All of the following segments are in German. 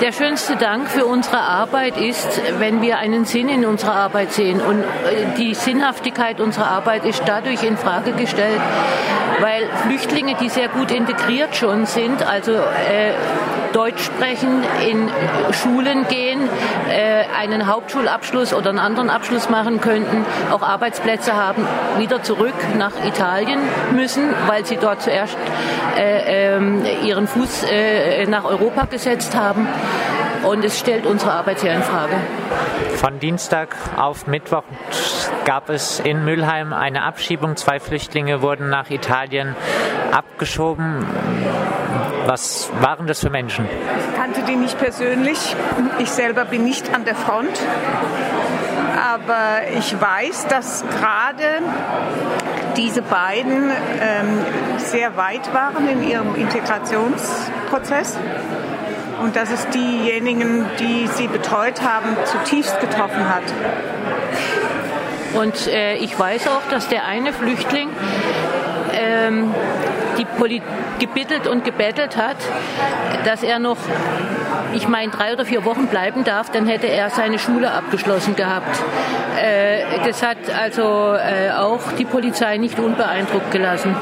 Der schönste Dank für unsere Arbeit ist, wenn wir einen Sinn in unserer Arbeit sehen. Und äh, die Sinnhaftigkeit unserer Arbeit ist dadurch in Frage gestellt, weil Flüchtlinge, die sehr gut integriert schon sind, also äh, Deutsch sprechen, in Schulen gehen, äh, einen Hauptschulabschluss oder einen anderen Abschluss machen könnten, auch Arbeitsplätze haben, wieder zurück nach Italien müssen, weil sie dort zuerst äh, äh, ihren Fuß äh, nach Europa gesetzt haben. Und es stellt unsere Arbeit sehr in Frage. Von Dienstag auf Mittwoch gab es in Mülheim eine Abschiebung. Zwei Flüchtlinge wurden nach Italien abgeschoben. Was waren das für Menschen? Ich kannte die nicht persönlich. Ich selber bin nicht an der Front. Aber ich weiß, dass gerade diese beiden ähm, sehr weit waren in ihrem Integrationsprozess und dass es diejenigen, die sie betreut haben, zutiefst getroffen hat. Und äh, ich weiß auch, dass der eine Flüchtling ähm, die Poli gebittelt und gebettelt hat, dass er noch, ich meine, drei oder vier Wochen bleiben darf, dann hätte er seine Schule abgeschlossen gehabt. Äh, das hat also äh, auch die Polizei nicht unbeeindruckt gelassen.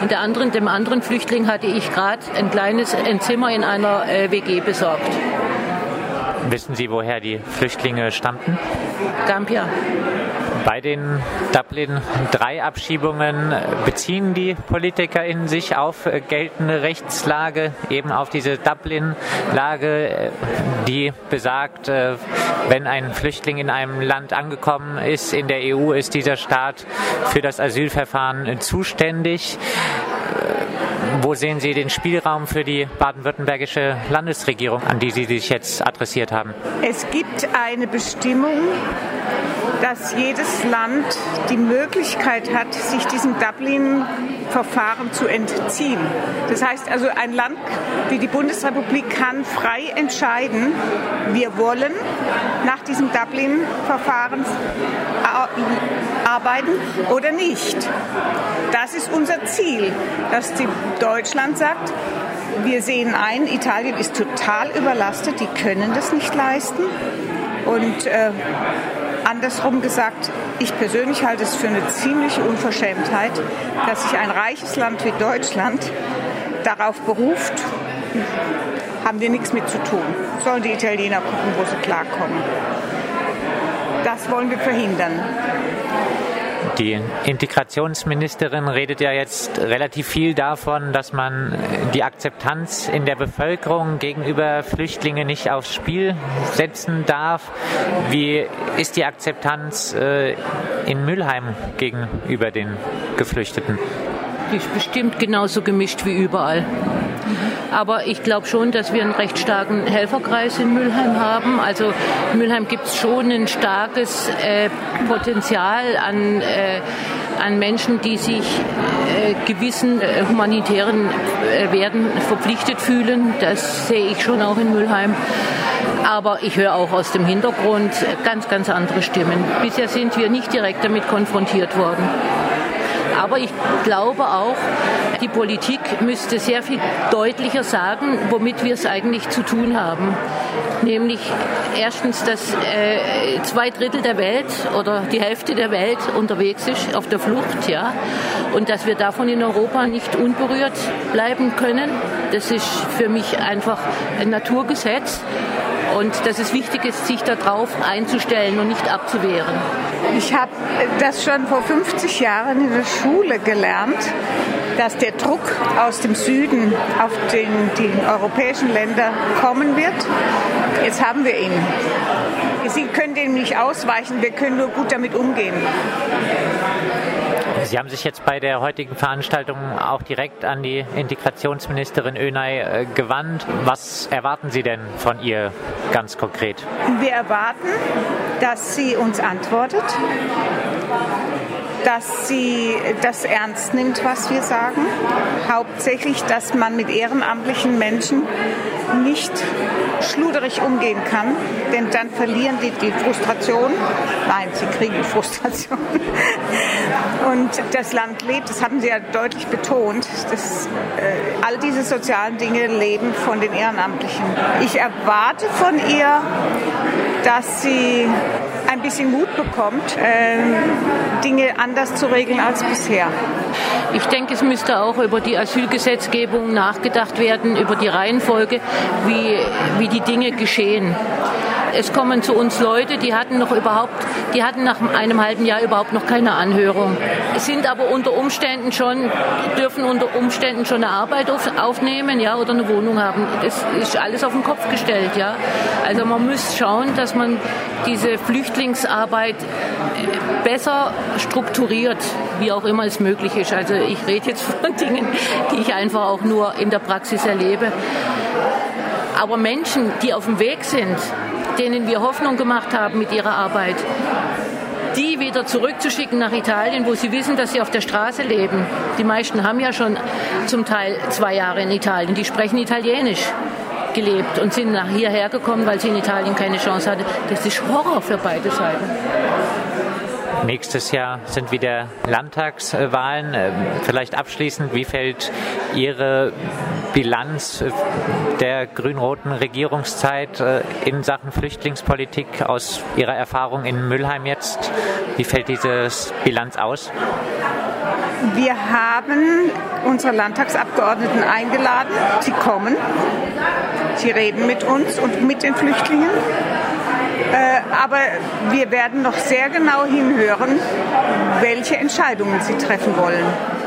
Und der anderen, dem anderen Flüchtling hatte ich gerade ein kleines ein Zimmer in einer äh, WG besorgt. Wissen Sie, woher die Flüchtlinge stammten? Gambia. Bei den Dublin 3 Abschiebungen beziehen die PolitikerInnen sich auf äh, geltende Rechtslage, eben auf diese Dublin-Lage, äh, die besagt, äh, wenn ein Flüchtling in einem Land angekommen ist, in der EU ist dieser Staat für das Asylverfahren zuständig. Wo sehen Sie den Spielraum für die baden-württembergische Landesregierung, an die Sie sich jetzt adressiert haben? Es gibt eine Bestimmung, dass jedes Land die Möglichkeit hat, sich diesem Dublin-Verfahren zu entziehen. Das heißt also, ein Land wie die Bundesrepublik kann frei entscheiden, wir wollen nach diesem Dublin-Verfahren arbeiten oder nicht. Das ist unser Ziel, dass Deutschland sagt, wir sehen ein, Italien ist total überlastet, die können das nicht leisten. Und äh, Andersrum gesagt, ich persönlich halte es für eine ziemliche Unverschämtheit, dass sich ein reiches Land wie Deutschland darauf beruft, haben wir nichts mit zu tun. Sollen die Italiener gucken, wo sie klarkommen. Das wollen wir verhindern. Die Integrationsministerin redet ja jetzt relativ viel davon, dass man die Akzeptanz in der Bevölkerung gegenüber Flüchtlingen nicht aufs Spiel setzen darf. Wie ist die Akzeptanz äh, in Mülheim gegenüber den Geflüchteten? Die ist bestimmt genauso gemischt wie überall. Aber ich glaube schon, dass wir einen recht starken Helferkreis in Mülheim haben. Also Mülheim gibt es schon ein starkes äh, Potenzial an, äh, an Menschen, die sich äh, gewissen äh, humanitären äh, Werten verpflichtet fühlen. Das sehe ich schon auch in Mülheim. Aber ich höre auch aus dem Hintergrund ganz, ganz andere Stimmen. Bisher sind wir nicht direkt damit konfrontiert worden. Aber ich glaube auch, die Politik müsste sehr viel deutlicher sagen, womit wir es eigentlich zu tun haben. Nämlich erstens, dass äh, zwei Drittel der Welt oder die Hälfte der Welt unterwegs ist, auf der Flucht, ja. Und dass wir davon in Europa nicht unberührt bleiben können. Das ist für mich einfach ein Naturgesetz. Und dass es wichtig ist, sich darauf einzustellen und nicht abzuwehren. Ich habe das schon vor 50 Jahren in der Schule gelernt, dass der Druck aus dem Süden auf den, die europäischen Länder kommen wird. Jetzt haben wir ihn. Sie können dem nicht ausweichen, wir können nur gut damit umgehen. Sie haben sich jetzt bei der heutigen Veranstaltung auch direkt an die Integrationsministerin Önay äh, gewandt. Was erwarten Sie denn von ihr ganz konkret? Wir erwarten, dass sie uns antwortet, dass sie das ernst nimmt, was wir sagen. Hauptsächlich, dass man mit ehrenamtlichen Menschen nicht schluderig umgehen kann, denn dann verlieren die die Frustration. Nein, sie kriegen Frustration. Und das Land lebt, das haben Sie ja deutlich betont, dass äh, all diese sozialen Dinge leben von den Ehrenamtlichen. Ich erwarte von ihr, dass sie ein bisschen Mut bekommt, äh, Dinge anders zu regeln als bisher. Ich denke, es müsste auch über die Asylgesetzgebung nachgedacht werden, über die Reihenfolge, wie, wie die Dinge geschehen. Es kommen zu uns Leute, die hatten noch überhaupt, die hatten nach einem halben Jahr überhaupt noch keine Anhörung, sind aber unter Umständen schon, dürfen unter Umständen schon eine Arbeit auf, aufnehmen, ja, oder eine Wohnung haben. Das ist alles auf den Kopf gestellt, ja. Also man muss schauen, dass man diese Flüchtlingsarbeit besser strukturiert, wie auch immer es möglich ist. Also ich rede jetzt von Dingen, die ich einfach auch nur in der Praxis erlebe. Aber Menschen, die auf dem Weg sind, denen wir Hoffnung gemacht haben mit ihrer Arbeit, die wieder zurückzuschicken nach Italien, wo sie wissen, dass sie auf der Straße leben. Die meisten haben ja schon zum Teil zwei Jahre in Italien, die sprechen Italienisch gelebt und sind nach hierher gekommen, weil sie in Italien keine Chance hatten. Das ist Horror für beide Seiten. Nächstes Jahr sind wieder Landtagswahlen. Ähm, vielleicht abschließend, wie fällt Ihre Bilanz der grün-roten Regierungszeit äh, in Sachen Flüchtlingspolitik aus Ihrer Erfahrung in Mülheim jetzt? Wie fällt diese Bilanz aus? Wir haben unsere Landtagsabgeordneten eingeladen. Sie kommen, sie reden mit uns und mit den Flüchtlingen. Äh, aber wir werden noch sehr genau hinhören, welche Entscheidungen sie treffen wollen.